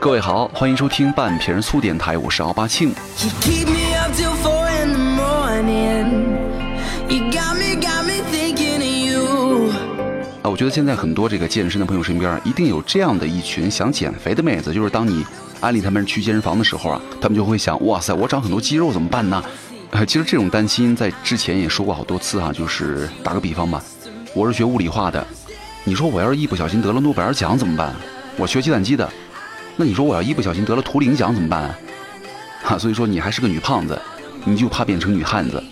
各位好，欢迎收听半瓶醋电台，我是奥巴庆。啊，我觉得现在很多这个健身的朋友身边，一定有这样的一群想减肥的妹子，就是当你安利他们去健身房的时候啊，他们就会想，哇塞，我长很多肌肉怎么办呢？呃，其实这种担心在之前也说过好多次哈，就是打个比方吧，我是学物理化的，你说我要是一不小心得了诺贝尔奖怎么办？我学计算机的。那你说我要一不小心得了图灵奖怎么办？哈，所以说你还是个女胖子，你就怕变成女汉子。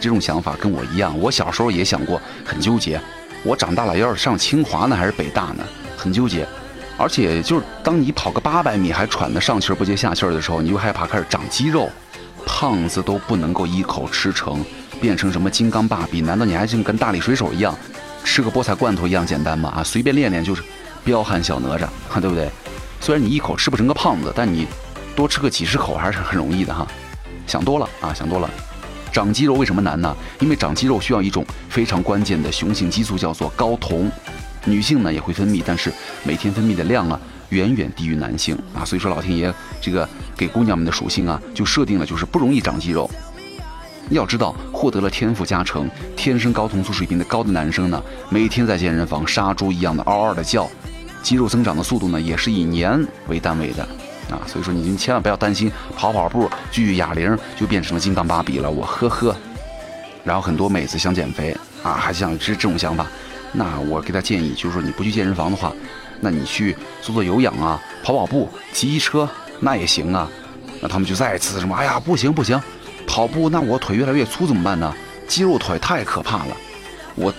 这种想法跟我一样，我小时候也想过，很纠结。我长大了要是上清华呢，还是北大呢？很纠结。而且就是当你跑个八百米还喘得上气不接下气的时候，你就害怕开始长肌肉。胖子都不能够一口吃成，变成什么金刚芭比？难道你还是跟大力水手一样，吃个菠菜罐头一样简单嘛？啊，随便练练就是彪悍小哪吒，哈，对不对？虽然你一口吃不成个胖子，但你多吃个几十口还是很容易的哈。想多了啊，想多了。长肌肉为什么难呢？因为长肌肉需要一种非常关键的雄性激素，叫做睾酮。女性呢也会分泌，但是每天分泌的量啊远远低于男性啊。所以说老天爷这个给姑娘们的属性啊就设定了就是不容易长肌肉。要知道，获得了天赋加成、天生睾酮素水平的高的男生呢，每天在健身房杀猪一样的嗷嗷的叫。肌肉增长的速度呢，也是以年为单位的，啊，所以说你千万不要担心跑跑步、举举哑铃就变成了金刚芭比了，我呵呵。然后很多妹子想减肥啊，还想这这种想法，那我给她建议就是说，你不去健身房的话，那你去做做有氧啊，跑跑步、骑骑车那也行啊。那他们就再次什么，哎呀，不行不行，跑步那我腿越来越粗怎么办呢？肌肉腿太可怕了，我。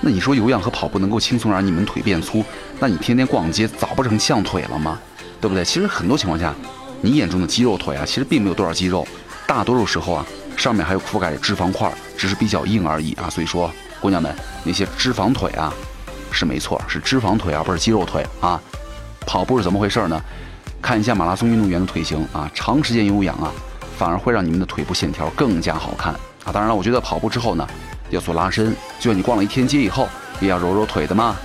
那你说有氧和跑步能够轻松让你们腿变粗，那你天天逛街早不成象腿了吗？对不对？其实很多情况下，你眼中的肌肉腿啊，其实并没有多少肌肉，大多数时候啊，上面还有覆盖着脂肪块，只是比较硬而已啊。所以说，姑娘们，那些脂肪腿啊，是没错，是脂肪腿啊，不是肌肉腿啊。跑步是怎么回事呢？看一下马拉松运动员的腿型啊，长时间有氧啊，反而会让你们的腿部线条更加好看啊。当然了，我觉得跑步之后呢。要做拉伸，就像你逛了一天街以后，也要揉揉腿的嘛。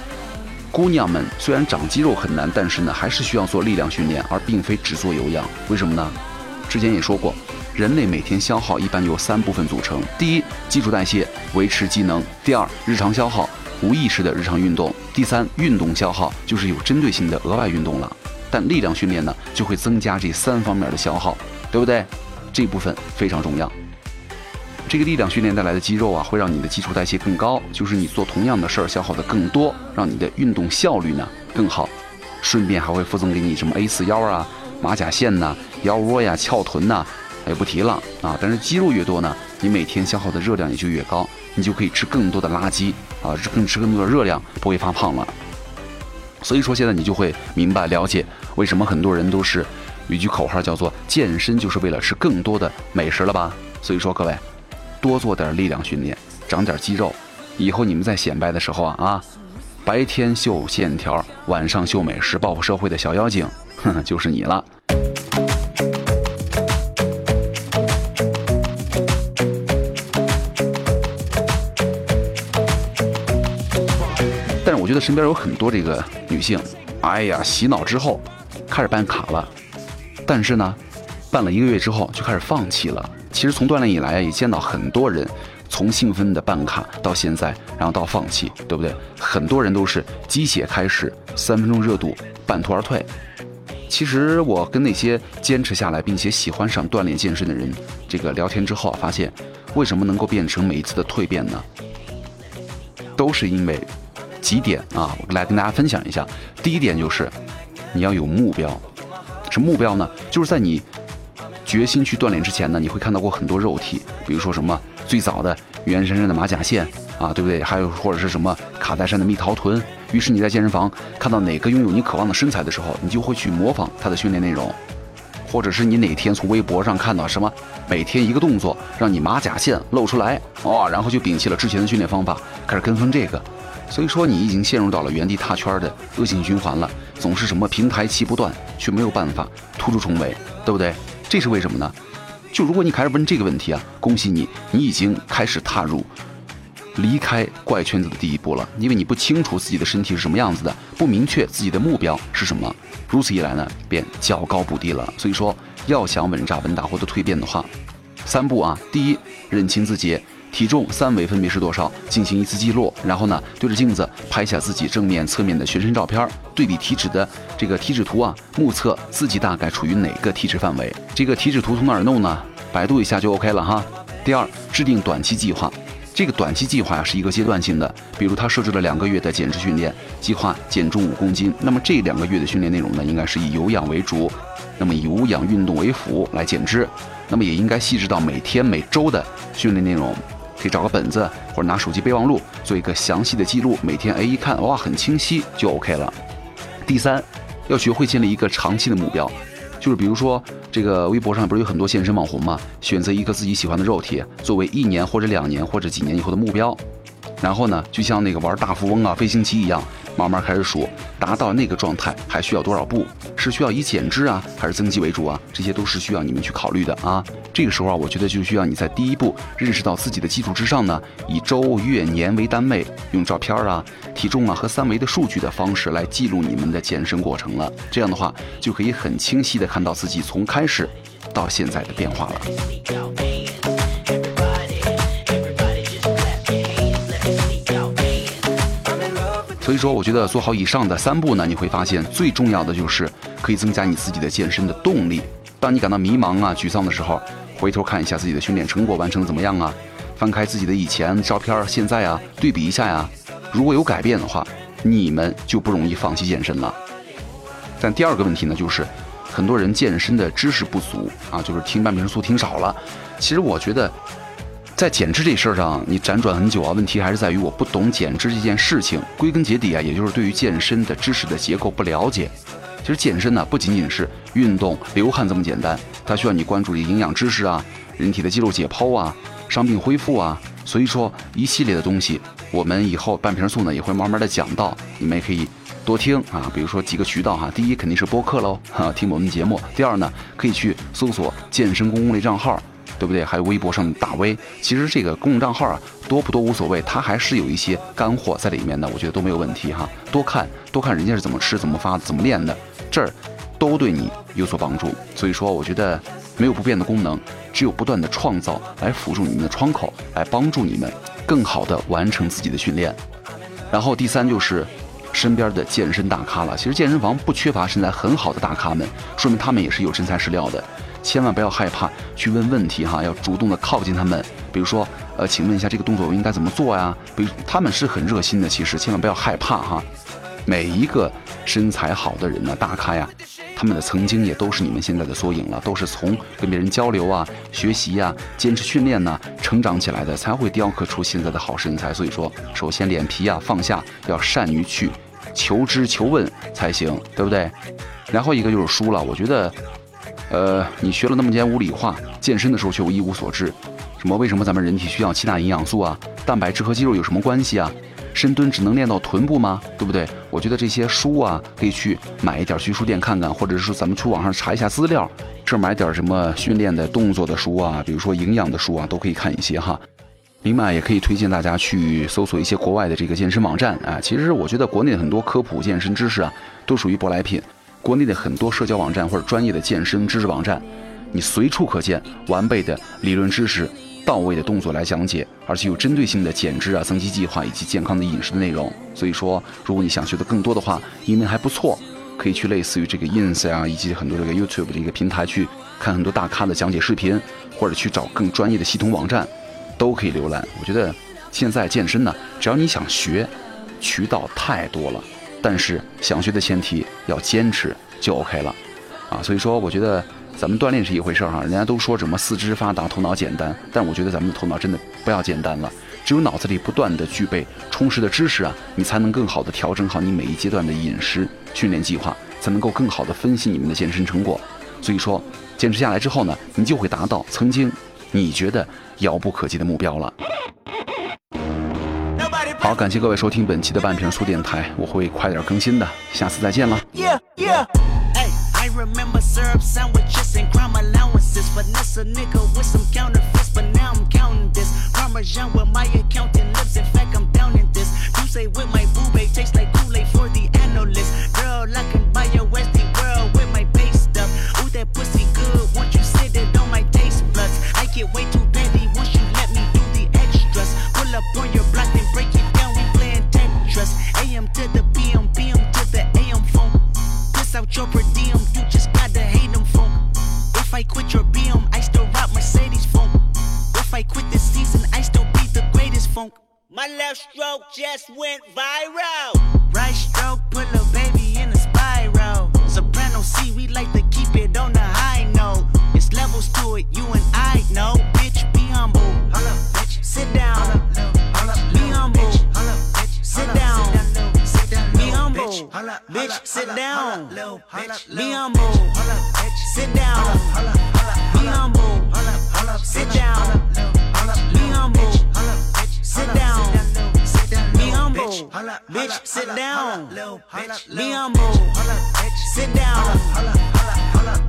姑娘们虽然长肌肉很难，但是呢，还是需要做力量训练，而并非只做有氧。为什么呢？之前也说过，人类每天消耗一般由三部分组成：第一，基础代谢，维持机能；第二，日常消耗，无意识的日常运动；第三，运动消耗，就是有针对性的额外运动了。但力量训练呢，就会增加这三方面的消耗，对不对？这部分非常重要。这个力量训练带来的肌肉啊，会让你的基础代谢更高，就是你做同样的事儿消耗的更多，让你的运动效率呢更好。顺便还会附赠给你什么 A 四腰啊、马甲线呐、腰窝呀、翘臀呐，也不提了啊。但是肌肉越多呢，你每天消耗的热量也就越高，你就可以吃更多的垃圾啊，更吃更多的热量，不会发胖了。所以说现在你就会明白了解为什么很多人都是有一句口号叫做“健身就是为了吃更多的美食”了吧？所以说各位。多做点力量训练，长点肌肉，以后你们在显摆的时候啊啊，白天秀线条，晚上秀美食，报复社会的小妖精，哼，就是你了。但是我觉得身边有很多这个女性，哎呀，洗脑之后开始办卡了，但是呢，办了一个月之后就开始放弃了。其实从锻炼以来也见到很多人，从兴奋的办卡到现在，然后到放弃，对不对？很多人都是鸡血开始，三分钟热度，半途而退。其实我跟那些坚持下来并且喜欢上锻炼健身的人，这个聊天之后啊，发现为什么能够变成每一次的蜕变呢？都是因为几点啊，我来跟大家分享一下。第一点就是你要有目标，什么目标呢？就是在你。决心去锻炼之前呢，你会看到过很多肉体，比如说什么最早的袁姗姗的马甲线啊，对不对？还有或者是什么卡戴珊的蜜桃臀。于是你在健身房看到哪个拥有你渴望的身材的时候，你就会去模仿他的训练内容，或者是你哪天从微博上看到什么每天一个动作让你马甲线露出来哦，然后就摒弃了之前的训练方法，开始跟风这个。所以说你已经陷入到了原地踏圈的恶性循环了，总是什么平台期不断，却没有办法突出重围，对不对？这是为什么呢？就如果你开始问这个问题啊，恭喜你，你已经开始踏入离开怪圈子的第一步了，因为你不清楚自己的身体是什么样子的，不明确自己的目标是什么，如此一来呢，便较高不低了。所以说，要想稳扎稳打获得蜕变的话，三步啊，第一，认清自己体重三围分别是多少，进行一次记录，然后呢，对着镜子拍下自己正面、侧面的全身照片，对比体脂的这个体脂图啊，目测自己大概处于哪个体脂范围。这个体脂图从哪儿弄呢？百度一下就 OK 了哈。第二，制定短期计划。这个短期计划呀是一个阶段性的，比如他设置了两个月的减脂训练计划，减重五公斤。那么这两个月的训练内容呢，应该是以有氧为主，那么以无氧运动为辅来减脂。那么也应该细致到每天每周的训练内容，可以找个本子或者拿手机备忘录做一个详细的记录。每天哎一看哇很清晰就 OK 了。第三，要学会建立一个长期的目标。就是比如说，这个微博上不是有很多健身网红嘛？选择一个自己喜欢的肉体，作为一年或者两年或者几年以后的目标，然后呢，就像那个玩大富翁啊、飞行棋一样。慢慢开始数，达到那个状态还需要多少步？是需要以减脂啊，还是增肌为主啊？这些都是需要你们去考虑的啊。这个时候啊，我觉得就需要你在第一步认识到自己的基础之上呢，以周、月、年为单位，用照片啊、体重啊和三维的数据的方式来记录你们的健身过程了。这样的话，就可以很清晰的看到自己从开始到现在的变化了。所以说，我觉得做好以上的三步呢，你会发现最重要的就是可以增加你自己的健身的动力。当你感到迷茫啊、沮丧的时候，回头看一下自己的训练成果完成的怎么样啊？翻开自己的以前照片，现在啊，对比一下呀。如果有改变的话，你们就不容易放弃健身了。但第二个问题呢，就是很多人健身的知识不足啊，就是听半瓶醋听少了。其实我觉得。在减脂这事儿上，你辗转很久啊。问题还是在于我不懂减脂这件事情。归根结底啊，也就是对于健身的知识的结构不了解。其实健身呢，不仅仅是运动、流汗这么简单，它需要你关注营养知识啊、人体的肌肉解剖啊、伤病恢复啊。所以说，一系列的东西，我们以后半瓶醋呢也会慢慢的讲到，你们也可以多听啊。比如说几个渠道哈，第一肯定是播客喽，哈，听我们的节目。第二呢，可以去搜索健身公共类账号。对不对？还有微博上的大 V，其实这个公众账号啊，多不多无所谓，它还是有一些干货在里面的，我觉得都没有问题哈。多看多看人家是怎么吃、怎么发、怎么练的，这儿都对你有所帮助。所以说，我觉得没有不变的功能，只有不断的创造来辅助你们的窗口，来帮助你们更好的完成自己的训练。然后第三就是身边的健身大咖了。其实健身房不缺乏身材很好的大咖们，说明他们也是有真材实料的。千万不要害怕去问问题哈，要主动的靠近他们。比如说，呃，请问一下这个动作我应该怎么做呀？比如他们是很热心的，其实千万不要害怕哈。每一个身材好的人呢，大咖呀，他们的曾经也都是你们现在的缩影了，都是从跟别人交流啊、学习呀、坚持训练呢，成长起来的，才会雕刻出现在的好身材。所以说，首先脸皮呀放下，要善于去求知求问才行，对不对？然后一个就是输了，我觉得。呃，你学了那么些物理化，健身的时候却一无所知。什么？为什么咱们人体需要七大营养素啊？蛋白质和肌肉有什么关系啊？深蹲只能练到臀部吗？对不对？我觉得这些书啊，可以去买一点去书店看看，或者是说咱们去网上查一下资料，这买点什么训练的动作的书啊，比如说营养的书啊，都可以看一些哈。另外，也可以推荐大家去搜索一些国外的这个健身网站啊。其实我觉得国内很多科普健身知识啊，都属于舶来品。国内的很多社交网站或者专业的健身知识网站，你随处可见完备的理论知识、到位的动作来讲解，而且有针对性的减脂啊、增肌计划以及健康的饮食的内容。所以说，如果你想学的更多的话，英文还不错，可以去类似于这个 ins 啊，以及很多这个 YouTube 的一个平台去看很多大咖的讲解视频，或者去找更专业的系统网站，都可以浏览。我觉得现在健身呢，只要你想学，渠道太多了。但是想学的前提要坚持就 OK 了，啊，所以说我觉得咱们锻炼是一回事儿哈，人家都说什么四肢发达头脑简单，但我觉得咱们的头脑真的不要简单了，只有脑子里不断的具备充实的知识啊，你才能更好的调整好你每一阶段的饮食训练计划，才能够更好的分析你们的健身成果。所以说坚持下来之后呢，你就会达到曾经你觉得遥不可及的目标了。好，感谢各位收听本期的半瓶醋电台，我会快点更新的，下次再见了。Parmesan just went viral. Right stroke put a baby in a spiral. Soprano C, we like to keep it on the high note. It's levels to it, you and I know. Bitch, be humble. Hold up, bitch. Sit down. Hold up, little, hold up, be humble. Bitch. Hold up, bitch. Sit hold down. Up, sit down. Bitch, hold bitch. Sit down. Hold up, little, bitch. Be humble. Bitch. Sit down. Hold up, hold up, hold up, be humble. Sit down. Hold Bitch, sit down. Be humble. Sit down.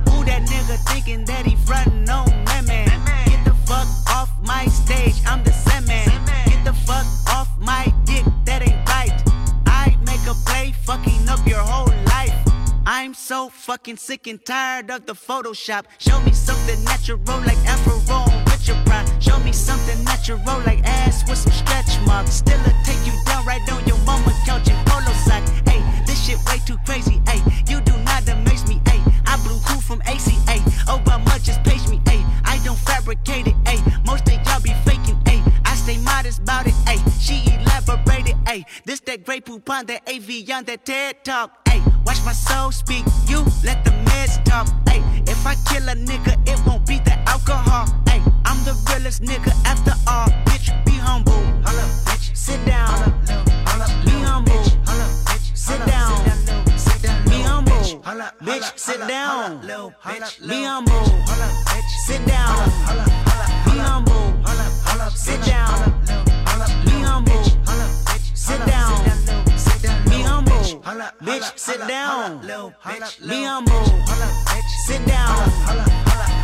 Who that nigga thinking that he frontin' on that man? Get the fuck off my stage, I'm the Sandman. Get the fuck off my dick, that ain't right. I make a play, fucking up your whole life. I'm so fucking sick and tired of the Photoshop. Show me something natural like Afro on Richard Pryor. Show me something natural like ass with some stretch that on that TED talk. Hey, watch my soul speak. You let the meds talk. Hey, if I kill a nigga, it won't be the alcohol. Hey, I'm the realest nigga after all. Bitch, be humble. Sit down. Be humble. Sit down. Be humble. Bitch, sit down. Be humble. Sit down. Be humble. Sit down. Bitch, sit down. Be humble. Sit down.